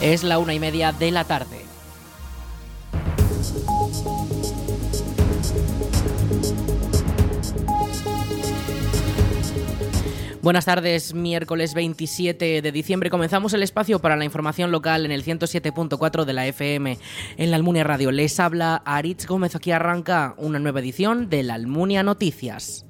Es la una y media de la tarde. Buenas tardes, miércoles 27 de diciembre. Comenzamos el espacio para la información local en el 107.4 de la FM en la Almunia Radio. Les habla Aritz Gómez. Aquí arranca una nueva edición de la Almunia Noticias.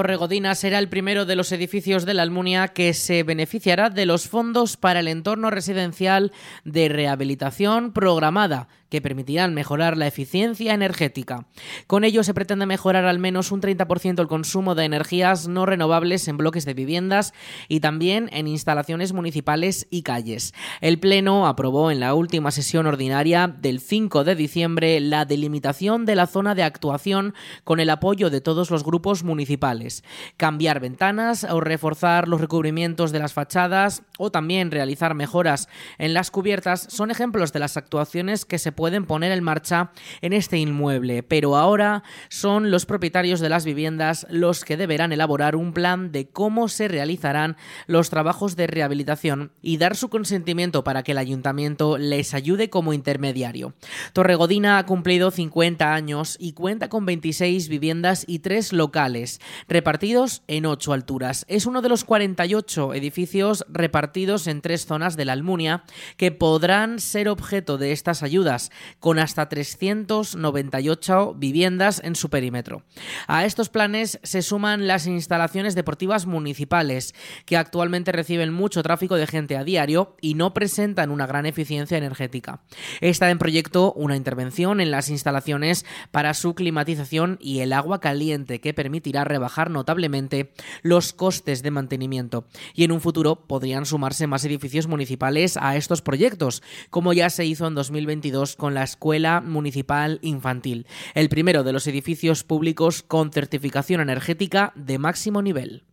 Torregodina será el primero de los edificios de la Almunia que se beneficiará de los fondos para el entorno residencial de rehabilitación programada que permitirán mejorar la eficiencia energética. Con ello se pretende mejorar al menos un 30% el consumo de energías no renovables en bloques de viviendas y también en instalaciones municipales y calles. El Pleno aprobó en la última sesión ordinaria del 5 de diciembre la delimitación de la zona de actuación con el apoyo de todos los grupos municipales. Cambiar ventanas o reforzar los recubrimientos de las fachadas o también realizar mejoras en las cubiertas son ejemplos de las actuaciones que se pueden poner en marcha en este inmueble, pero ahora son los propietarios de las viviendas los que deberán elaborar un plan de cómo se realizarán los trabajos de rehabilitación y dar su consentimiento para que el ayuntamiento les ayude como intermediario. Torregodina ha cumplido 50 años y cuenta con 26 viviendas y 3 locales, repartidos en 8 alturas. Es uno de los 48 edificios repartidos en tres zonas de la Almunia que podrán ser objeto de estas ayudas con hasta 398 viviendas en su perímetro. A estos planes se suman las instalaciones deportivas municipales, que actualmente reciben mucho tráfico de gente a diario y no presentan una gran eficiencia energética. Está en proyecto una intervención en las instalaciones para su climatización y el agua caliente que permitirá rebajar notablemente los costes de mantenimiento. Y en un futuro podrían sumarse más edificios municipales a estos proyectos, como ya se hizo en 2022 con la Escuela Municipal Infantil, el primero de los edificios públicos con certificación energética de máximo nivel.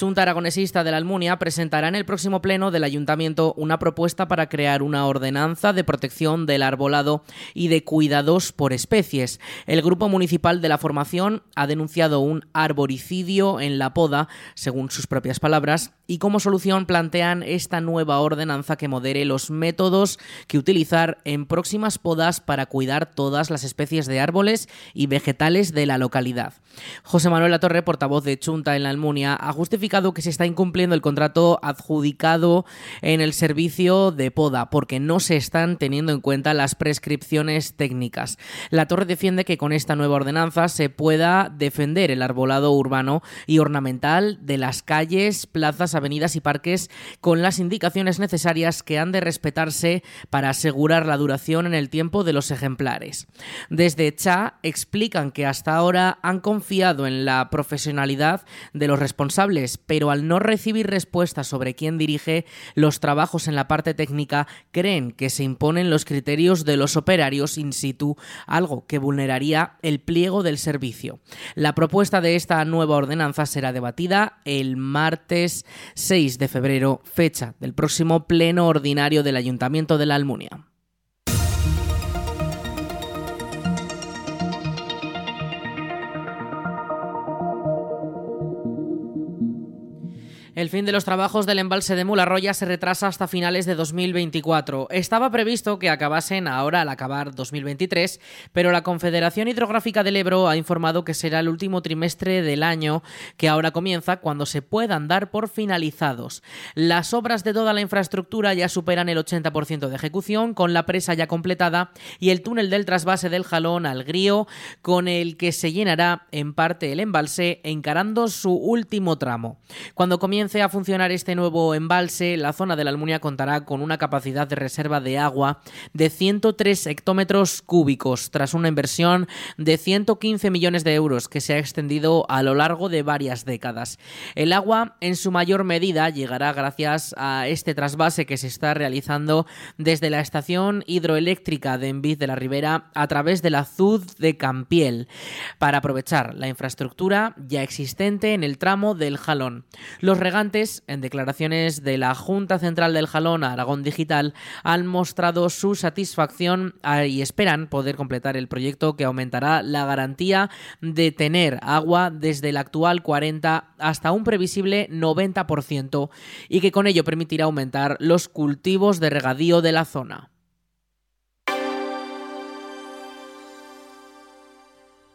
Junta Aragonesista de la Almunia presentará en el próximo pleno del Ayuntamiento una propuesta para crear una ordenanza de protección del arbolado y de cuidados por especies. El Grupo Municipal de la Formación ha denunciado un arboricidio en la poda, según sus propias palabras, y como solución plantean esta nueva ordenanza que modere los métodos que utilizar en próximas podas para cuidar todas las especies de árboles y vegetales de la localidad. José Manuel Latorre, portavoz de Chunta en la Almunia, ha justificado que se está incumpliendo el contrato adjudicado en el servicio de poda porque no se están teniendo en cuenta las prescripciones técnicas. La Torre defiende que con esta nueva ordenanza se pueda defender el arbolado urbano y ornamental de las calles, plazas, avenidas y parques con las indicaciones necesarias que han de respetarse para asegurar la duración en el tiempo de los ejemplares. Desde CHA explican que hasta ahora han confiado en la profesionalidad de los responsables pero al no recibir respuesta sobre quién dirige los trabajos en la parte técnica, creen que se imponen los criterios de los operarios in situ, algo que vulneraría el pliego del servicio. La propuesta de esta nueva ordenanza será debatida el martes 6 de febrero, fecha del próximo pleno ordinario del Ayuntamiento de la Almunia. El fin de los trabajos del embalse de Mularroya se retrasa hasta finales de 2024. Estaba previsto que acabasen ahora al acabar 2023, pero la Confederación Hidrográfica del Ebro ha informado que será el último trimestre del año que ahora comienza cuando se puedan dar por finalizados. Las obras de toda la infraestructura ya superan el 80% de ejecución, con la presa ya completada y el túnel del trasvase del Jalón al Grío, con el que se llenará en parte el embalse, encarando su último tramo. Cuando comience a funcionar este nuevo embalse, la zona de la Almunia contará con una capacidad de reserva de agua de 103 hectómetros cúbicos, tras una inversión de 115 millones de euros que se ha extendido a lo largo de varias décadas. El agua, en su mayor medida, llegará gracias a este trasvase que se está realizando desde la estación hidroeléctrica de Envid de la Ribera a través de la ZUD de Campiel, para aprovechar la infraestructura ya existente en el tramo del Jalón. Los navegantes, en declaraciones de la Junta Central del Jalón Aragón Digital, han mostrado su satisfacción ah, y esperan poder completar el proyecto que aumentará la garantía de tener agua desde el actual 40 hasta un previsible 90% y que con ello permitirá aumentar los cultivos de regadío de la zona.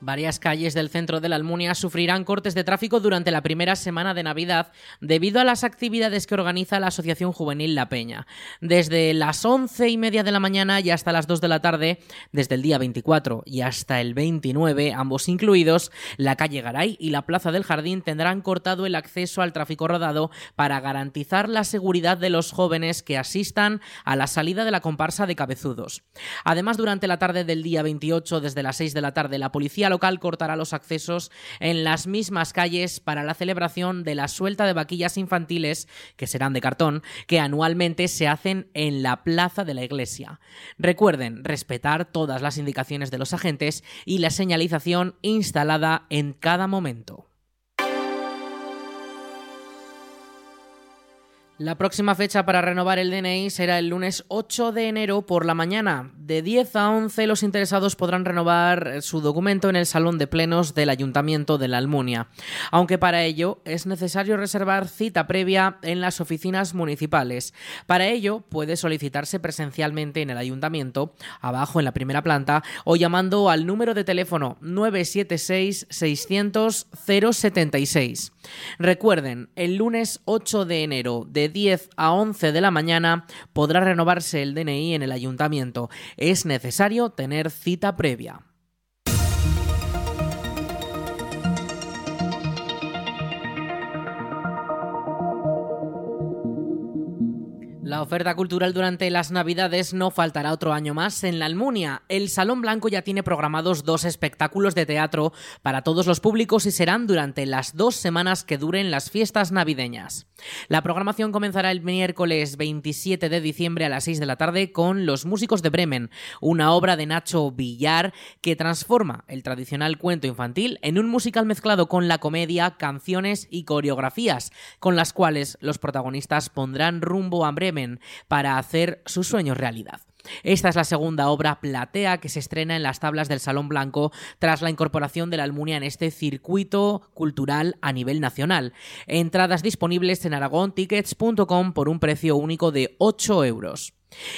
Varias calles del centro de la Almunia sufrirán cortes de tráfico durante la primera semana de Navidad debido a las actividades que organiza la Asociación Juvenil La Peña. Desde las once y media de la mañana y hasta las 2 de la tarde, desde el día 24 y hasta el 29, ambos incluidos, la calle Garay y la Plaza del Jardín tendrán cortado el acceso al tráfico rodado para garantizar la seguridad de los jóvenes que asistan a la salida de la comparsa de cabezudos. Además, durante la tarde del día 28, desde las 6 de la tarde, la policía local cortará los accesos en las mismas calles para la celebración de la suelta de vaquillas infantiles, que serán de cartón, que anualmente se hacen en la plaza de la iglesia. Recuerden respetar todas las indicaciones de los agentes y la señalización instalada en cada momento. La próxima fecha para renovar el DNI será el lunes 8 de enero por la mañana. De 10 a 11 los interesados podrán renovar su documento en el Salón de Plenos del Ayuntamiento de la Almunia, aunque para ello es necesario reservar cita previa en las oficinas municipales. Para ello puede solicitarse presencialmente en el Ayuntamiento, abajo en la primera planta, o llamando al número de teléfono 976 600 076. Recuerden, el lunes 8 de enero de 10 a 11 de la mañana podrá renovarse el DNI en el ayuntamiento. Es necesario tener cita previa. Oferta cultural durante las Navidades no faltará otro año más en la Almunia. El Salón Blanco ya tiene programados dos espectáculos de teatro para todos los públicos y serán durante las dos semanas que duren las fiestas navideñas. La programación comenzará el miércoles 27 de diciembre a las 6 de la tarde con Los Músicos de Bremen, una obra de Nacho Villar que transforma el tradicional cuento infantil en un musical mezclado con la comedia, canciones y coreografías, con las cuales los protagonistas pondrán rumbo a Bremen para hacer sus sueños realidad. Esta es la segunda obra platea que se estrena en las tablas del Salón Blanco tras la incorporación de la Almunia en este circuito cultural a nivel nacional. Entradas disponibles en aragontickets.com por un precio único de 8 euros.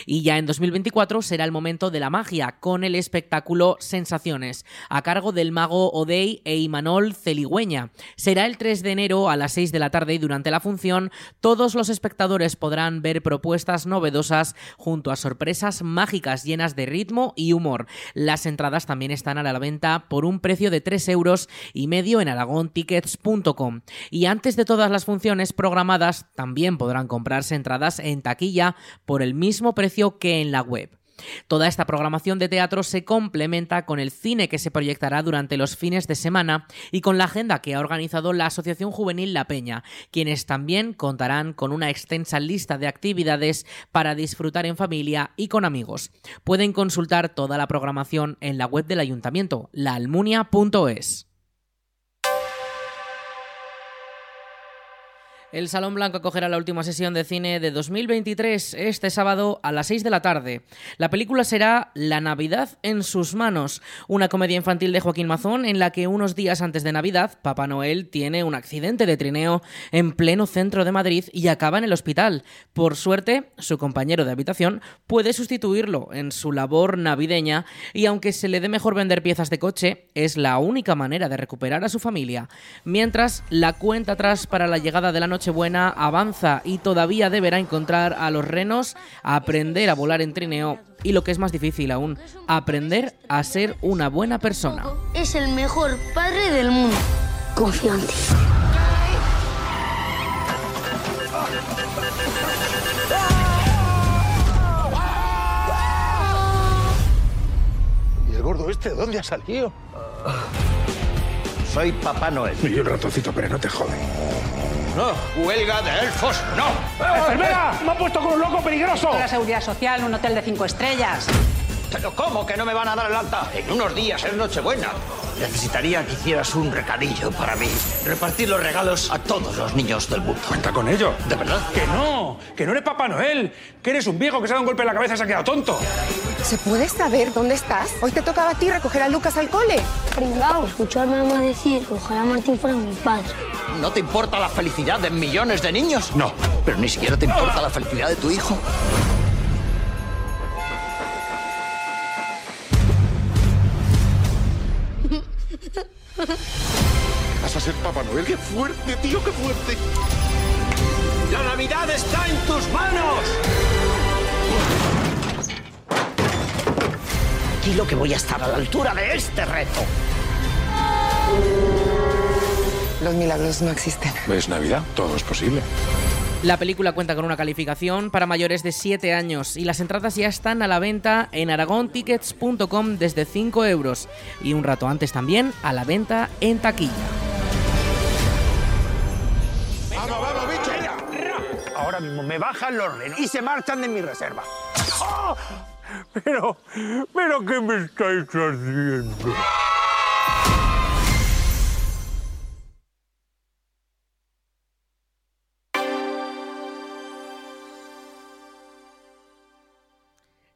Y ya en 2024 será el momento de la magia, con el espectáculo Sensaciones, a cargo del mago Odey e Imanol Celigüeña. Será el 3 de enero a las 6 de la tarde y durante la función todos los espectadores podrán ver propuestas novedosas junto a sorpresas mágicas llenas de ritmo y humor. Las entradas también están a la venta por un precio de 3 euros y medio en aragontickets.com. Y antes de todas las funciones programadas también podrán comprarse entradas en taquilla por el mismo precio que en la web. Toda esta programación de teatro se complementa con el cine que se proyectará durante los fines de semana y con la agenda que ha organizado la Asociación Juvenil La Peña, quienes también contarán con una extensa lista de actividades para disfrutar en familia y con amigos. Pueden consultar toda la programación en la web del ayuntamiento, laalmunia.es. El Salón Blanco acogerá la última sesión de cine de 2023 este sábado a las 6 de la tarde. La película será La Navidad en sus manos, una comedia infantil de Joaquín Mazón en la que unos días antes de Navidad Papá Noel tiene un accidente de trineo en pleno centro de Madrid y acaba en el hospital. Por suerte, su compañero de habitación puede sustituirlo en su labor navideña y aunque se le dé mejor vender piezas de coche, es la única manera de recuperar a su familia. Mientras, la cuenta atrás para la llegada de la noche buena avanza y todavía deberá encontrar a los renos, aprender a volar en trineo y lo que es más difícil aún, aprender a ser una buena persona. Es el mejor padre del mundo. Confío en ti. ¿Y el gordo este dónde ha salido? Soy Papá Noel. Y un ratoncito, pero no te joden. No, huelga de elfos, no. ¡Enfermera! ¡Me han puesto con un loco peligroso! La seguridad social, un hotel de cinco estrellas. Pero ¿cómo que no me van a dar el alta? En unos días es Nochebuena. Necesitaría que hicieras un recadillo para mí. Repartir los regalos a todos los niños del mundo. Cuenta con ello. ¿De verdad? Que no, que no eres Papá Noel, que eres un viejo que se ha dado un golpe en la cabeza y se ha quedado tonto. ¿Se puede saber dónde estás? Hoy te tocaba a ti recoger a Lucas al cole. Pringao, escuchó a mi mamá decir que ojalá Martín fuera mi padre. ¿No te importa la felicidad de millones de niños? No. Pero ni siquiera te importa la felicidad de tu hijo. Ser Papá Noel? ¡Qué fuerte, tío, qué fuerte! ¡La Navidad está en tus manos! Tranquilo que voy a estar a la altura de este reto. Los milagros no existen. Es Navidad, todo es posible. La película cuenta con una calificación para mayores de 7 años y las entradas ya están a la venta en aragontickets.com desde 5 euros y un rato antes también a la venta en taquilla. Ahora mismo me bajan los renos y se marchan de mi reserva. ¡Ah! Pero, pero, ¿qué me estáis haciendo?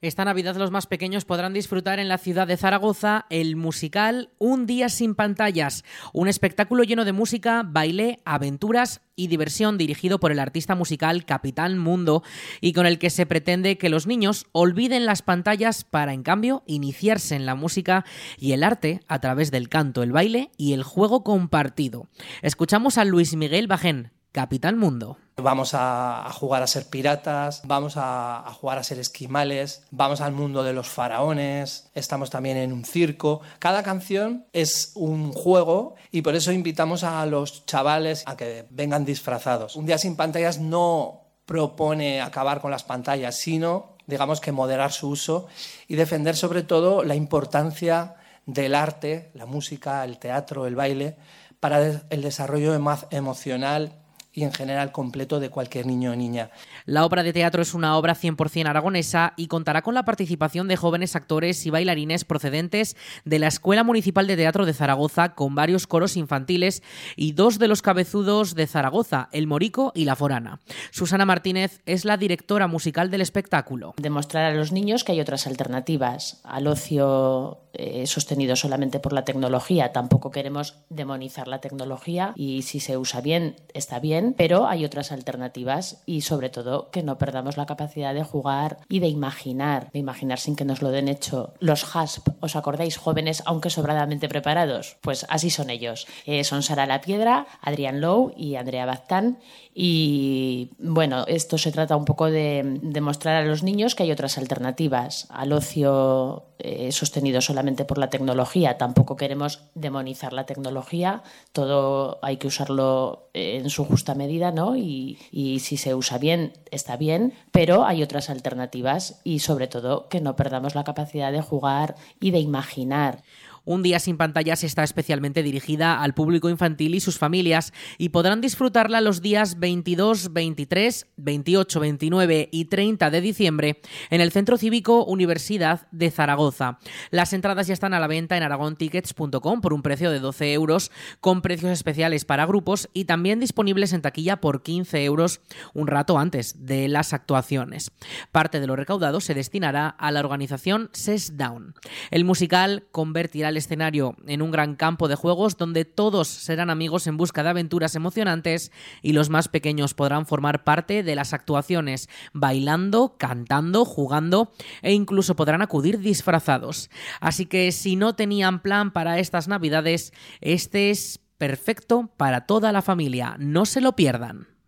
Esta Navidad los más pequeños podrán disfrutar en la ciudad de Zaragoza el musical Un día sin pantallas, un espectáculo lleno de música, baile, aventuras y diversión dirigido por el artista musical Capitán Mundo y con el que se pretende que los niños olviden las pantallas para en cambio iniciarse en la música y el arte a través del canto, el baile y el juego compartido. Escuchamos a Luis Miguel Bajén, Capitán Mundo. Vamos a, jugar a ser piratas, vamos a, jugar a ser esquimales, vamos al mundo de los faraones, estamos también en un circo. Cada canción es un juego y por eso invitamos a los chavales a que vengan disfrazados. Un día sin pantallas no propone acabar con las pantallas, sino, digamos que moderar su uso y defender sobre todo la importancia del arte, la música, el teatro, el baile, para el desarrollo emo- emocional y en general completo de cualquier niño o niña. La obra de teatro es una obra 100% aragonesa y contará con la participación de jóvenes actores y bailarines procedentes de la Escuela Municipal de Teatro de Zaragoza con varios coros infantiles y dos de los cabezudos de Zaragoza, El Morico y La Forana. Susana Martínez es la directora musical del espectáculo. demostrar a los niños que hay otras alternativas al ocio eh, sostenido solamente por la tecnología. Tampoco queremos demonizar la tecnología y si se usa bien está bien, pero hay otras alternativas y sobre todo que no perdamos la capacidad de jugar y de imaginar, de imaginar sin que nos lo den hecho. Los HASP, ¿os acordáis? Jóvenes aunque sobradamente preparados. Pues así son ellos. Eh, son Sara La Piedra, Adrián Lowe y Andrea Baztán y bueno, esto se trata un poco de demostrar a los niños que hay otras alternativas al ocio eh, sostenido solamente por la tecnología. Tampoco queremos demonizar la tecnología, todo hay que usarlo en su justa medida, ¿no? Y si se usa bien, está bien, pero hay otras alternativas y sobre todo que no perdamos la capacidad de jugar y de imaginar. Un día sin pantallas está especialmente dirigida al público infantil y sus familias y podrán disfrutarla los días 22, 23, 28, 29 y 30 de diciembre en el Centro Cívico Universidad de Zaragoza. Las entradas ya están a la venta en aragontickets.com por un precio de 12 euros con precios especiales para grupos y también disponibles en taquilla por 15 euros un rato antes de las actuaciones. Parte de lo recaudado se destinará a la organización SES Down. El musical convertirá el escenario en un gran campo de juegos donde todos serán amigos en busca de aventuras emocionantes y los más pequeños podrán formar parte de las actuaciones bailando, cantando, jugando e incluso podrán acudir disfrazados. Así que si no tenían plan para estas navidades, este es perfecto para toda la familia. No se lo pierdan.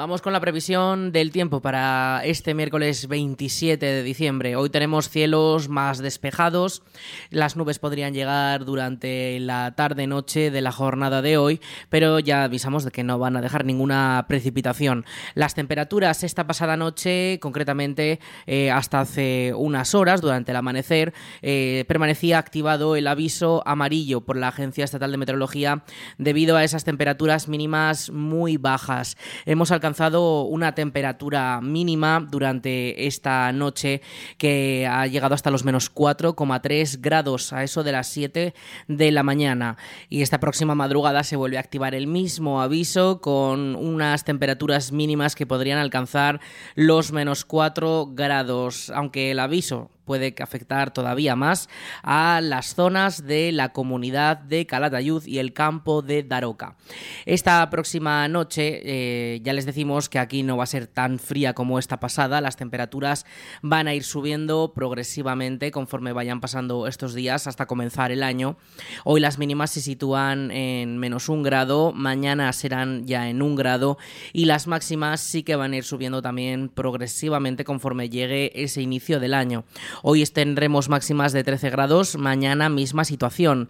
Vamos con la previsión del tiempo para este miércoles 27 de diciembre. Hoy tenemos cielos más despejados. Las nubes podrían llegar durante la tarde-noche de la jornada de hoy, pero ya avisamos de que no van a dejar ninguna precipitación. Las temperaturas esta pasada noche, concretamente eh, hasta hace unas horas, durante el amanecer, eh, permanecía activado el aviso amarillo por la Agencia Estatal de Meteorología debido a esas temperaturas mínimas muy bajas. Hemos alcanzado una temperatura mínima durante esta noche que ha llegado hasta los menos 4,3 grados a eso de las 7 de la mañana. Y esta próxima madrugada se vuelve a activar el mismo aviso con unas temperaturas mínimas que podrían alcanzar los menos 4 grados, aunque el aviso puede afectar todavía más a las zonas de la comunidad de Calatayud y el campo de Daroca. Esta próxima noche eh, ya les decimos que aquí no va a ser tan fría como esta pasada, las temperaturas van a ir subiendo progresivamente conforme vayan pasando estos días hasta comenzar el año. Hoy las mínimas se sitúan en menos un grado, mañana serán ya en un grado y las máximas sí que van a ir subiendo también progresivamente conforme llegue ese inicio del año. Hoy tendremos máximas de 13 grados, mañana misma situación.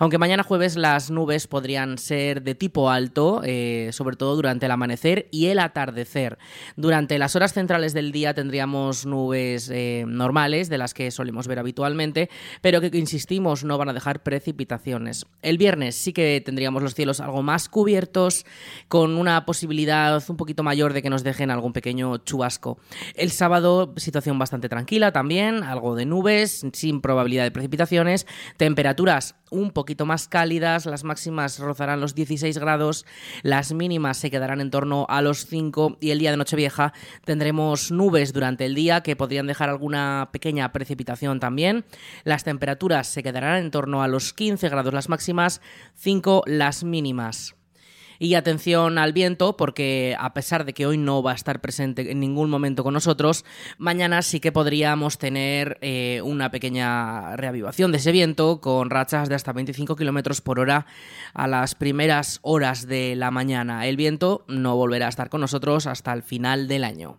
Aunque mañana jueves las nubes podrían ser de tipo alto, eh, sobre todo durante el amanecer y el atardecer. Durante las horas centrales del día tendríamos nubes eh, normales, de las que solemos ver habitualmente, pero que, insistimos, no van a dejar precipitaciones. El viernes sí que tendríamos los cielos algo más cubiertos, con una posibilidad un poquito mayor de que nos dejen algún pequeño chubasco. El sábado, situación bastante tranquila también, algo de nubes, sin probabilidad de precipitaciones, temperaturas un poquito más cálidas, las máximas rozarán los 16 grados, las mínimas se quedarán en torno a los 5 y el día de Nochevieja tendremos nubes durante el día que podrían dejar alguna pequeña precipitación también. Las temperaturas se quedarán en torno a los 15 grados las máximas, 5 las mínimas. Y atención al viento, porque a pesar de que hoy no va a estar presente en ningún momento con nosotros, mañana sí que podríamos tener eh, una pequeña reavivación de ese viento con rachas de hasta 25 kilómetros por hora a las primeras horas de la mañana. El viento no volverá a estar con nosotros hasta el final del año.